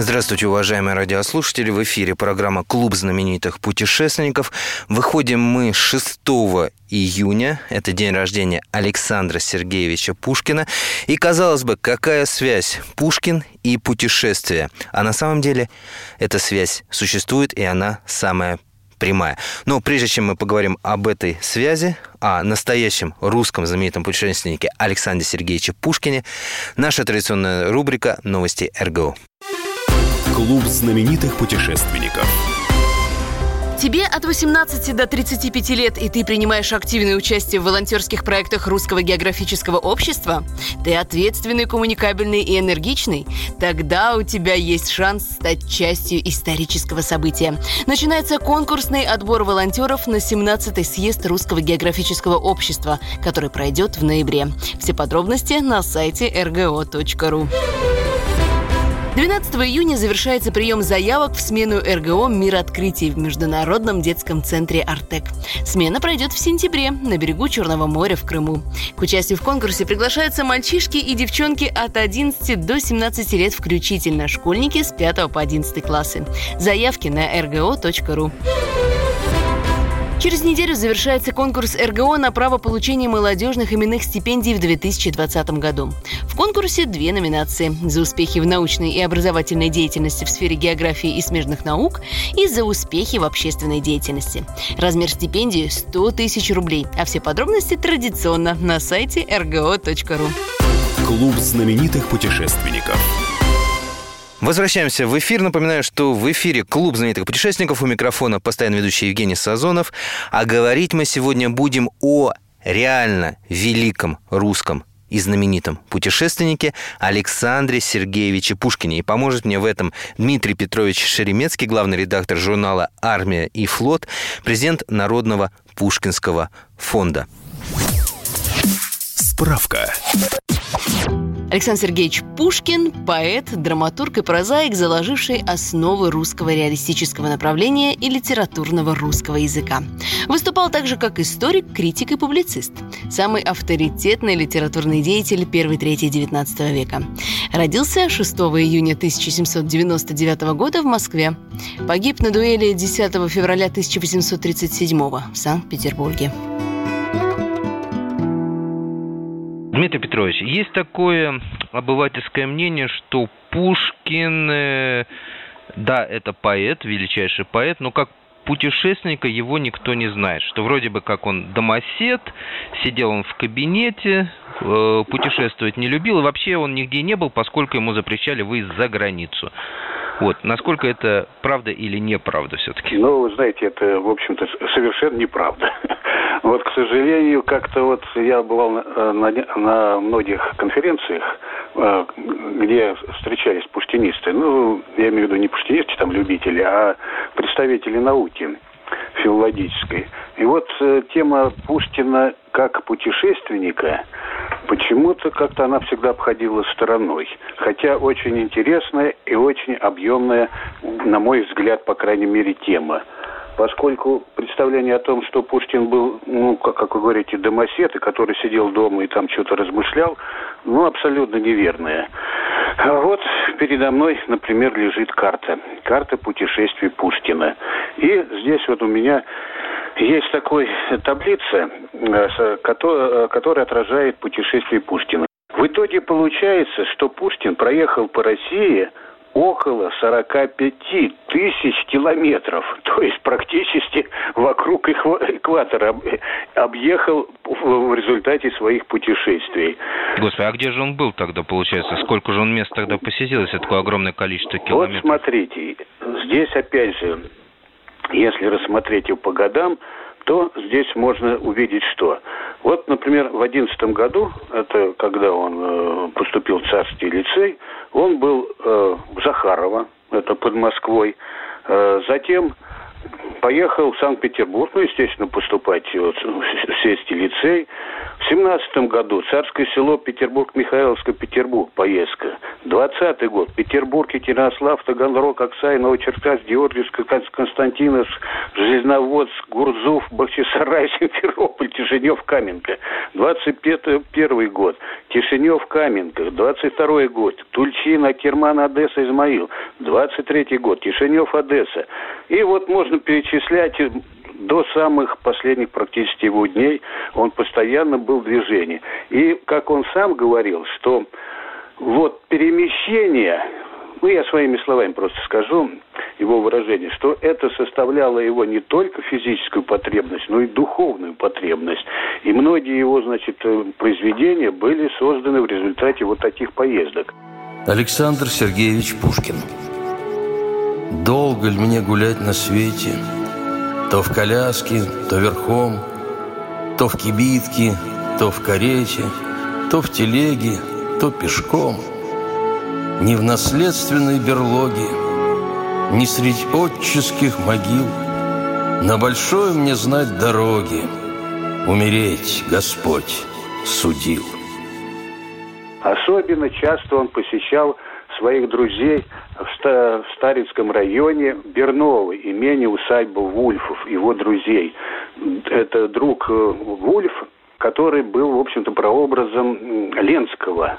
Здравствуйте, уважаемые радиослушатели. В эфире программа «Клуб знаменитых путешественников». Выходим мы 6 июня. Это день рождения Александра Сергеевича Пушкина. И, казалось бы, какая связь Пушкин и путешествия? А на самом деле эта связь существует, и она самая прямая. Но прежде чем мы поговорим об этой связи, о настоящем русском знаменитом путешественнике Александре Сергеевиче Пушкине, наша традиционная рубрика «Новости РГО». Клуб знаменитых путешественников. Тебе от 18 до 35 лет, и ты принимаешь активное участие в волонтерских проектах Русского географического общества? Ты ответственный, коммуникабельный и энергичный? Тогда у тебя есть шанс стать частью исторического события. Начинается конкурсный отбор волонтеров на 17-й съезд Русского географического общества, который пройдет в ноябре. Все подробности на сайте rgo.ru. 12 июня завершается прием заявок в смену РГО «Мир открытий» в Международном детском центре «Артек». Смена пройдет в сентябре на берегу Черного моря в Крыму. К участию в конкурсе приглашаются мальчишки и девчонки от 11 до 17 лет включительно, школьники с 5 по 11 классы. Заявки на rgo.ru. Через неделю завершается конкурс РГО на право получения молодежных именных стипендий в 2020 году. В конкурсе две номинации – за успехи в научной и образовательной деятельности в сфере географии и смежных наук и за успехи в общественной деятельности. Размер стипендии – 100 тысяч рублей, а все подробности традиционно на сайте rgo.ru. Клуб знаменитых путешественников. Возвращаемся в эфир. Напоминаю, что в эфире клуб знаменитых путешественников. У микрофона постоянно ведущий Евгений Сазонов. А говорить мы сегодня будем о реально великом русском и знаменитом путешественнике Александре Сергеевиче Пушкине. И поможет мне в этом Дмитрий Петрович Шеремецкий, главный редактор журнала «Армия и флот», президент Народного Пушкинского фонда. Справка. Александр Сергеевич Пушкин – поэт, драматург и прозаик, заложивший основы русского реалистического направления и литературного русского языка. Выступал также как историк, критик и публицист. Самый авторитетный литературный деятель первой трети XIX века. Родился 6 июня 1799 года в Москве. Погиб на дуэли 10 февраля 1837 в Санкт-Петербурге. Дмитрий Петрович, есть такое обывательское мнение, что Пушкин, э, да, это поэт, величайший поэт, но как путешественника его никто не знает, что вроде бы как он домосед, сидел он в кабинете, э, путешествовать не любил, и вообще он нигде не был, поскольку ему запрещали выезд за границу. Вот, насколько это правда или неправда все-таки? Ну, вы знаете, это, в общем-то, совершенно неправда. Вот, к сожалению, как-то вот я бывал на, на, на многих конференциях, э, где встречались пуштинисты. Ну, я имею в виду не пуштинисты, там, любители, а представители науки филологической. И вот э, тема Пушкина как путешественника – почему-то как-то она всегда обходила стороной. Хотя очень интересная и очень объемная, на мой взгляд, по крайней мере, тема. Поскольку представление о том, что Пушкин был, ну, как, как вы говорите, домосед, и который сидел дома и там что-то размышлял, ну, абсолютно неверное. А вот передо мной, например, лежит карта. Карта путешествий Пушкина. И здесь вот у меня есть такой таблица, э, которая отражает путешествие Пушкина. В итоге получается, что Пушкин проехал по России около 45 тысяч километров, то есть практически вокруг экватора объехал в результате своих путешествий. Господи, а где же он был тогда, получается? Сколько же он мест тогда посетил, если такое огромное количество километров? Вот смотрите, здесь опять же если рассмотреть его по годам, то здесь можно увидеть что. Вот, например, в одиннадцатом году, это когда он э, поступил в царский лицей, он был э, в Захарова, это под Москвой. Э, затем поехал в Санкт-Петербург, ну, естественно, поступать вот, в сельский лицей. В семнадцатом году Царское село Петербург, Михайловское, Петербург, поездка. Двадцатый год Петербург, Екатеринослав, Таганрог, Аксай, Новочеркасск, Георгиевск, Константиновск, Железноводск, Гурзуф, Бахчисарай, Симферополь, Тишинев, Каменка. Двадцать первый год Тишинев, Каменка. Двадцать второй год Тульчина, Керман, Одесса, Измаил. Двадцать третий год Тишинев, Одесса. И вот можно перечислять до самых последних практически его дней он постоянно был в движении. И, как он сам говорил, что вот перемещение, ну, я своими словами просто скажу его выражение, что это составляло его не только физическую потребность, но и духовную потребность. И многие его, значит, э, произведения были созданы в результате вот таких поездок. Александр Сергеевич Пушкин. Долго ли мне гулять на свете? То в коляске, то верхом, то в кибитке, то в карете, то в телеге, то пешком. Не в наследственной берлоге, не средь отческих могил, На большой мне знать дороги, Умереть Господь судил. Особенно часто он посещал своих друзей в Старицком районе Берново, имение усадьба Вульфов, его друзей. Это друг э, Вульф, который был, в общем-то, прообразом Ленского,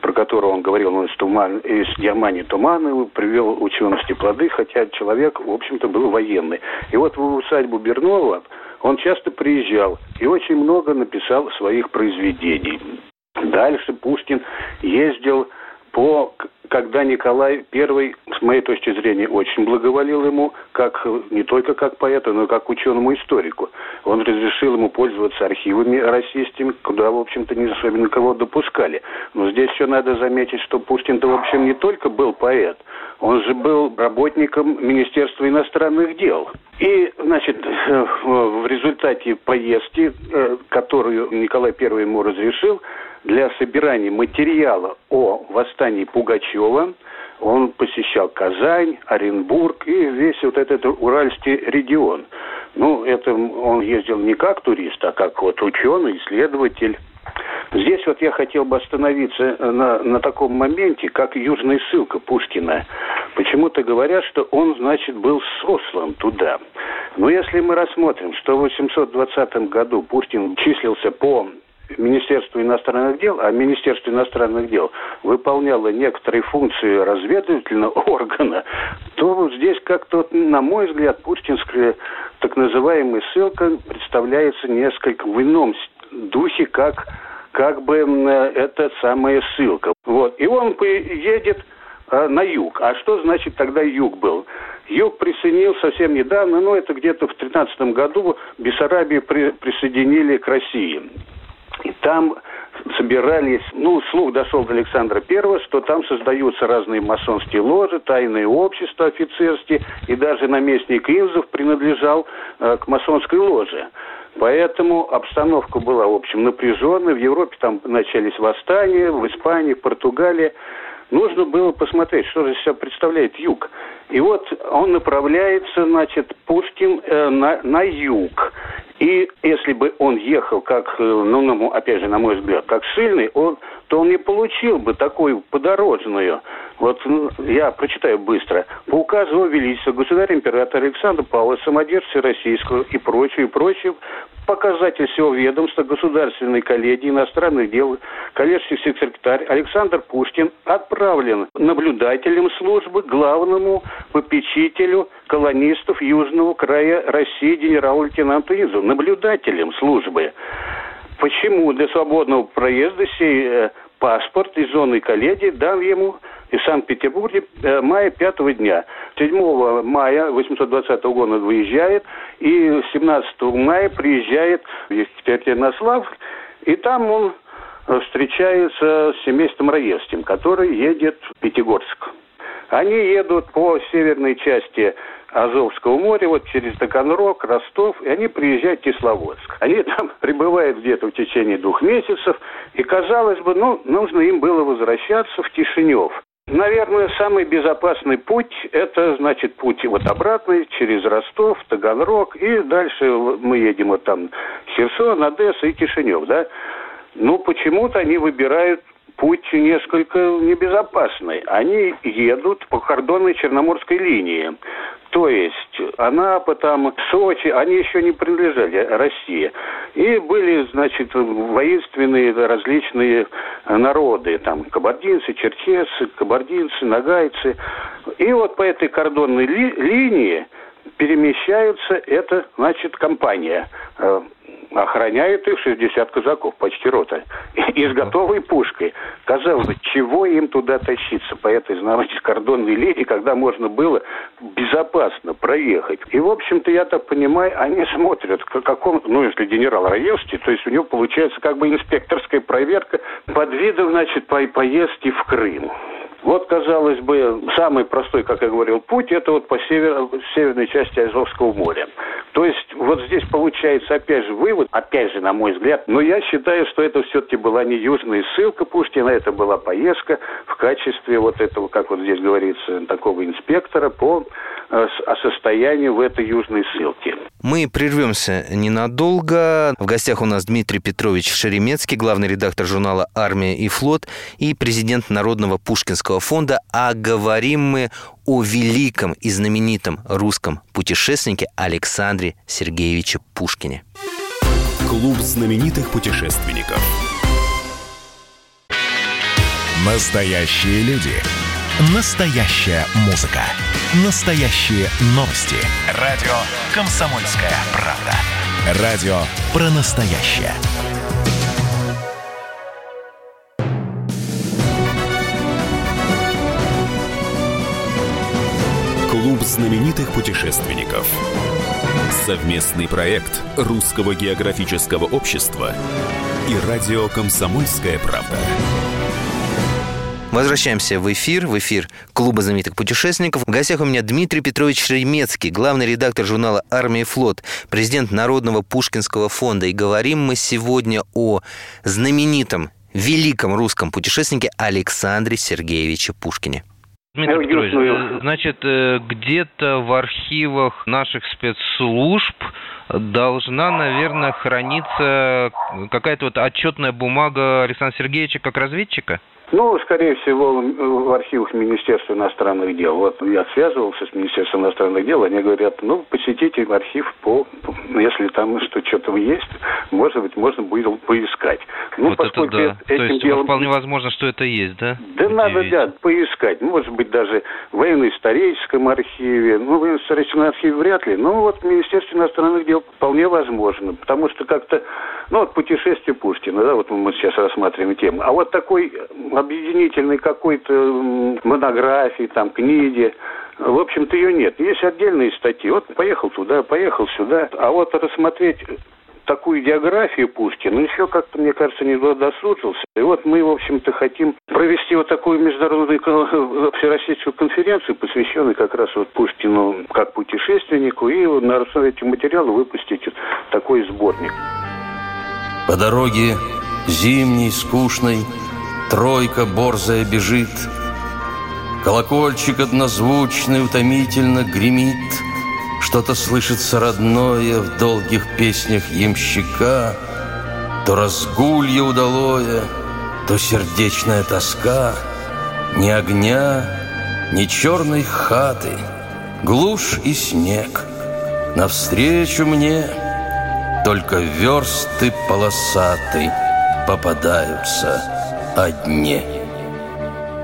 про которого он говорил, он из, туман, из Германии Туманова, привел учености плоды, хотя человек, в общем-то, был военный. И вот в усадьбу Бернова он часто приезжал и очень много написал своих произведений. Дальше Пушкин ездил по когда Николай I, с моей точки зрения, очень благоволил ему, как, не только как поэту, но и как ученому-историку. Он разрешил ему пользоваться архивами российскими, куда, в общем-то, не особенно кого допускали. Но здесь еще надо заметить, что Пушкин-то, в общем, не только был поэт, он же был работником Министерства иностранных дел. И, значит, в результате поездки, э, которую Николай I ему разрешил, для собирания материала о восстании Пугачева. Он посещал Казань, Оренбург и весь вот этот Уральский регион. Ну, это он ездил не как турист, а как вот ученый, исследователь. Здесь вот я хотел бы остановиться на, на таком моменте, как южная ссылка Пушкина. Почему-то говорят, что он, значит, был сослан туда. Но если мы рассмотрим, что в 820 году Пушкин числился по Министерство иностранных дел, а Министерство иностранных дел выполняло некоторые функции разведывательного органа, то вот здесь как-то, на мой взгляд, путинская так называемая ссылка представляется несколько в ином духе, как как бы это самая ссылка. Вот. И он едет а, на юг. А что значит тогда юг был? Юг присоединил совсем недавно, ну это где-то в 13 году Бессарабию при, присоединили к России. И там собирались, ну, слух дошел до Александра Первого, что там создаются разные масонские ложи, тайные общества офицерские, и даже наместник Инзов принадлежал э, к масонской ложе. Поэтому обстановка была, в общем, напряженная. В Европе там начались восстания, в Испании, в Португалии. Нужно было посмотреть, что же себя представляет юг. И вот он направляется, значит, Пушкин э, на, на юг. И если бы он ехал как, э, ну, опять же, на мой взгляд, как сильный, он, то он не получил бы такую подорожную. Вот ну, я прочитаю быстро. По указу Его Величества государя-императора Александра Павла, самодержца российского и прочее, и прочее, показатель всего ведомства Государственной коллегии иностранных дел, коллежский секретарь Александр Пушкин отправлен наблюдателем службы главному попечителю колонистов Южного края России генерал-лейтенанту Изу, наблюдателем службы. Почему для свободного проезда сей э, паспорт из зоны коллегии дан ему из Санкт-Петербурга э, мая пятого дня. 7 мая 820 года выезжает, и 17 мая приезжает в Екатеринослав, и там он э, встречается с семейством Раевским, который едет в Пятигорск. Они едут по северной части Азовского моря, вот через Таганрог, Ростов, и они приезжают в Кисловодск. Они там пребывают где-то в течение двух месяцев, и, казалось бы, ну, нужно им было возвращаться в Кишинев. Наверное, самый безопасный путь – это, значит, путь вот обратный через Ростов, Таганрог, и дальше мы едем вот там Херсон, Одесса и Кишинев, да? Ну, почему-то они выбирают путь несколько небезопасный. Они едут по кордонной Черноморской линии. То есть Анапа, там, Сочи, они еще не принадлежали России. И были, значит, воинственные различные народы, там, кабардинцы, черкесы, кабардинцы, нагайцы. И вот по этой кордонной ли, линии перемещаются, это, значит, компания охраняет их 60 казаков, почти рота, и с готовой пушкой. Казалось бы, чего им туда тащиться по этой, знаете, кордонной линии, когда можно было безопасно проехать. И, в общем-то, я так понимаю, они смотрят, к какому, ну, если генерал Раевский, то есть у него получается как бы инспекторская проверка под видом, значит, по поездки в Крым. Вот, казалось бы, самый простой, как я говорил, путь, это вот по север, северной части Азовского моря. То есть вот здесь получается опять же вывод, опять же, на мой взгляд, но я считаю, что это все-таки была не южная ссылка Пушкина, это была поездка в качестве вот этого, как вот здесь говорится, такого инспектора по э, о состоянии в этой южной ссылке. Мы прервемся ненадолго. В гостях у нас Дмитрий Петрович Шеремецкий, главный редактор журнала «Армия и флот» и президент Народного Пушкинского фонда. А говорим мы о великом и знаменитом русском путешественнике Александре Сергеевиче Пушкине. Клуб знаменитых путешественников. Настоящие люди. Настоящая музыка. Настоящие новости. Радио «Комсомольская правда». Радио про настоящее. Знаменитых путешественников. Совместный проект Русского географического общества и радио «Комсомольская правда». Возвращаемся в эфир, в эфир Клуба знаменитых путешественников. В гостях у меня Дмитрий Петрович Шеремецкий, главный редактор журнала «Армия и флот», президент Народного Пушкинского фонда. И говорим мы сегодня о знаменитом, великом русском путешественнике Александре Сергеевиче Пушкине. Дмитрий Петрович, э, значит, э, где-то в архивах наших спецслужб должна, наверное, храниться какая-то вот отчетная бумага Александра Сергеевича как разведчика? Ну, скорее всего, в архивах Министерства иностранных дел. Вот я связывался с Министерством иностранных дел, они говорят, ну, посетите архив по, если там что-то есть, может быть, можно будет поискать. Ну, вот поскольку это да. этим То есть делом... вполне возможно, что это есть, да? Да надо, да, поискать. Может быть, даже в военно-историческом архиве. Ну, в военно-историческом архиве вряд ли. Но вот в Министерстве иностранных дел вполне возможно. Потому что как-то, ну, вот путешествие Пушкина, да, вот мы сейчас рассматриваем тему. А вот такой объединительной какой-то монографии, там, книги. В общем-то, ее нет. Есть отдельные статьи. Вот поехал туда, поехал сюда. А вот рассмотреть такую географию Пушкина еще как-то, мне кажется, не досужился. И вот мы, в общем-то, хотим провести вот такую международную всероссийскую конференцию, посвященную как раз вот Пушкину как путешественнику, и на основе этих материалов выпустить такой сборник. По дороге зимней, скучной, Тройка борзая бежит, Колокольчик однозвучный утомительно гремит, Что-то слышится родное в долгих песнях ямщика, То разгулье удалое, то сердечная тоска, Ни огня, ни черной хаты, глушь и снег. Навстречу мне только версты полосаты попадаются о дне.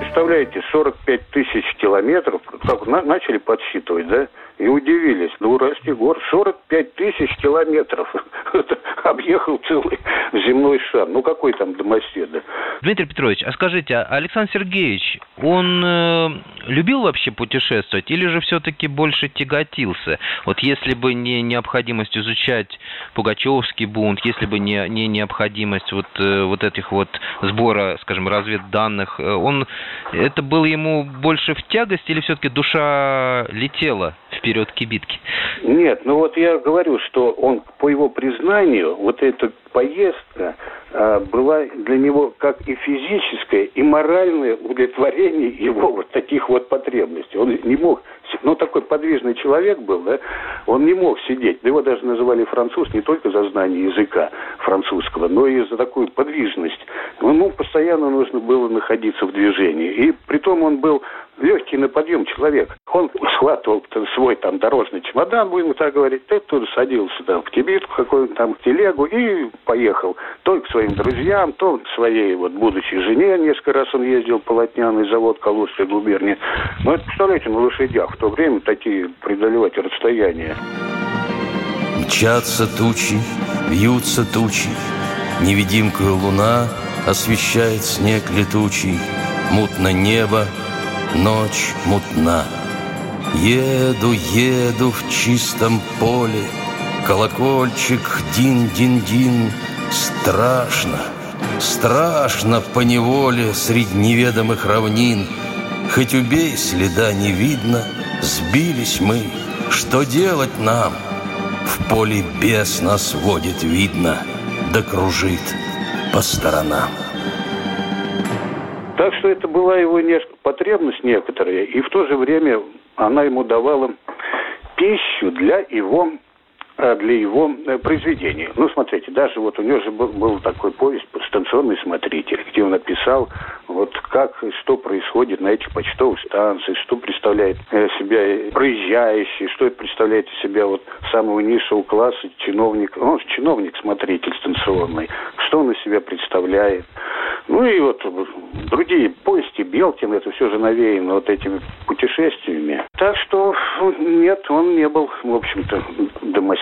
Представляете, 45 тысяч километров, как начали подсчитывать, да? и удивились. Ну, Уральский гор 45 тысяч километров. Объехал целый земной шар. Ну, какой там домоседа? Дмитрий Петрович, а скажите, а Александр Сергеевич, он э, любил вообще путешествовать или же все-таки больше тяготился? Вот если бы не необходимость изучать Пугачевский бунт, если бы не, не необходимость вот, э, вот этих вот сбора, скажем, разведданных, э, он, это было ему больше в тягость или все-таки душа летела вперед кибитки? Нет, ну вот я говорю, что он, по его признанию, вот эта поездка а, была для него как и физическое, и моральное удовлетворение его вот таких вот потребностей. Он не мог, ну такой подвижный человек был, да, он не мог сидеть. Его даже называли француз не только за знание языка французского, но и за такую подвижность. Ему постоянно нужно было находиться в движении. И при том он был легкий на подъем человек. Он схватывал свой там дорожный чемодан, будем так говорить, ты тут садился там в кибитку какую-то там, в телегу и поехал. То к своим друзьям, то к своей вот будущей жене. Несколько раз он ездил полотняный завод Калужской губернии. Ну, это, представляете, на лошадях. В то время такие преодолевать расстояния. Мчатся тучи, вьются тучи, Невидимкою луна освещает снег летучий, Мутно небо, ночь мутна. Еду, еду в чистом поле, Колокольчик дин-дин-дин, Страшно, страшно по неволе Средь неведомых равнин. Хоть убей, следа не видно, Сбились мы, что делать нам? В поле бес нас водит, видно, Да кружит по сторонам. Так что это была его потребность некоторая, и в то же время она ему давала пищу для его для его э, произведений. Ну, смотрите, даже вот у него же был, был такой повесть «Станционный смотритель», где он описал, вот как, что происходит на этих почтовых станциях, что представляет э, себя проезжающий, что представляет из себя вот самого низшего класса чиновник, он чиновник-смотритель станционный, что он из себя представляет. Ну и вот другие повести Белкин, это все же навеяно вот этими путешествиями. Так что нет, он не был, в общем-то,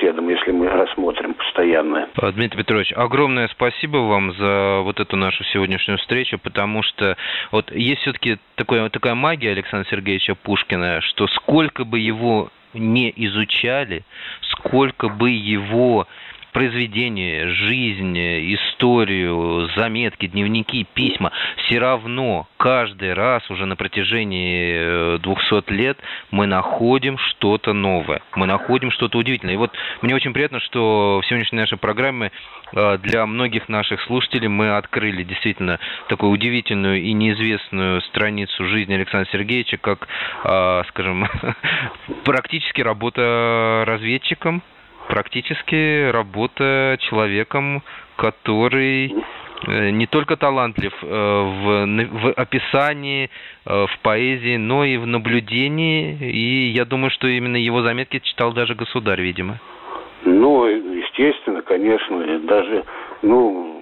домоседом, если мы рассмотрим постоянно. Дмитрий Петрович, огромное спасибо вам за вот эту нашу сегодняшнюю встречу, потому что вот есть все-таки такое, такая магия Александра Сергеевича Пушкина, что сколько бы его не изучали, сколько бы его произведения, жизнь, историю, заметки, дневники, письма, все равно каждый раз уже на протяжении 200 э, лет мы находим что-то новое, мы находим что-то удивительное. И вот мне очень приятно, что в сегодняшней нашей программе э, для многих наших слушателей мы открыли действительно такую удивительную и неизвестную страницу жизни Александра Сергеевича, как, э, скажем, практически работа разведчиком, практически работа человеком, который э, не только талантлив э, в, в описании, э, в поэзии, но и в наблюдении. И я думаю, что именно его заметки читал даже государь, видимо. Ну, естественно, конечно, даже, ну,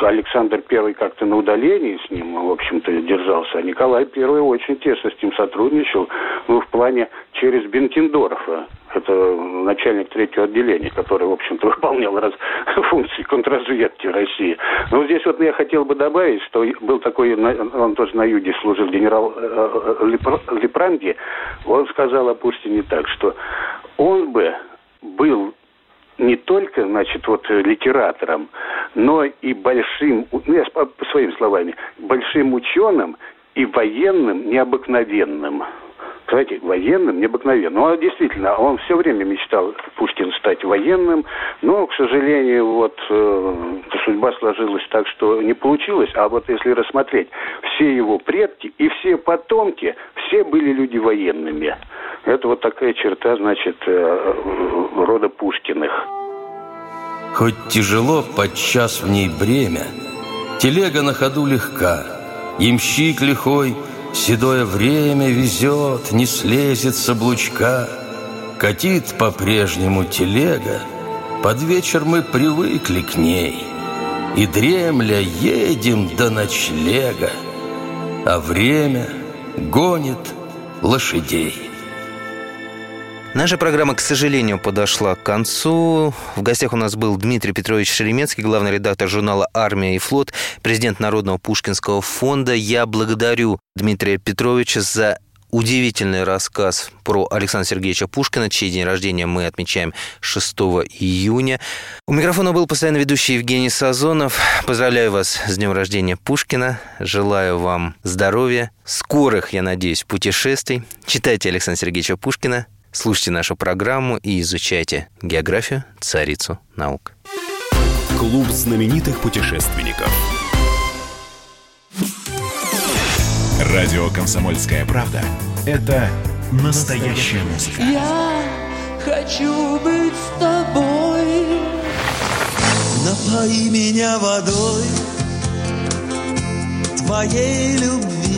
Александр Первый как-то на удалении с ним, в общем-то, держался, а Николай Первый очень тесно с ним сотрудничал, ну, в плане через Бенкендорфа. Это начальник третьего отделения, который, в общем-то, выполнял раз, функции контрразведки России. Но здесь вот я хотел бы добавить, что был такой, он тоже на юге служил, генерал э, э, Лепранди, он сказал о Пушкине так, что он бы был не только, значит, вот э, литератором, но и большим, ну, я по, своими словами, большим ученым и военным необыкновенным. Знаете, военным необыкновенным. Ну, а действительно, он все время мечтал, Пушкин, стать военным, но, к сожалению, вот э, судьба сложилась так, что не получилось. А вот если рассмотреть, все его предки и все потомки, все были люди военными. Это вот такая черта, значит, э, рода Пушкиных. Хоть тяжело подчас в ней бремя, Телега на ходу легка, Ямщик лихой седое время везет, Не слезет с облучка. Катит по-прежнему телега, Под вечер мы привыкли к ней, И дремля едем до ночлега, А время гонит лошадей. Наша программа, к сожалению, подошла к концу. В гостях у нас был Дмитрий Петрович Шеремецкий, главный редактор журнала «Армия и флот», президент Народного Пушкинского фонда. Я благодарю Дмитрия Петровича за удивительный рассказ про Александра Сергеевича Пушкина, чей день рождения мы отмечаем 6 июня. У микрофона был постоянно ведущий Евгений Сазонов. Поздравляю вас с днем рождения Пушкина. Желаю вам здоровья, скорых, я надеюсь, путешествий. Читайте Александра Сергеевича Пушкина, Слушайте нашу программу и изучайте географию, царицу наук. Клуб знаменитых путешественников. Радио «Комсомольская правда» — это настоящая музыка. Я хочу быть с тобой. Напои меня водой твоей любви.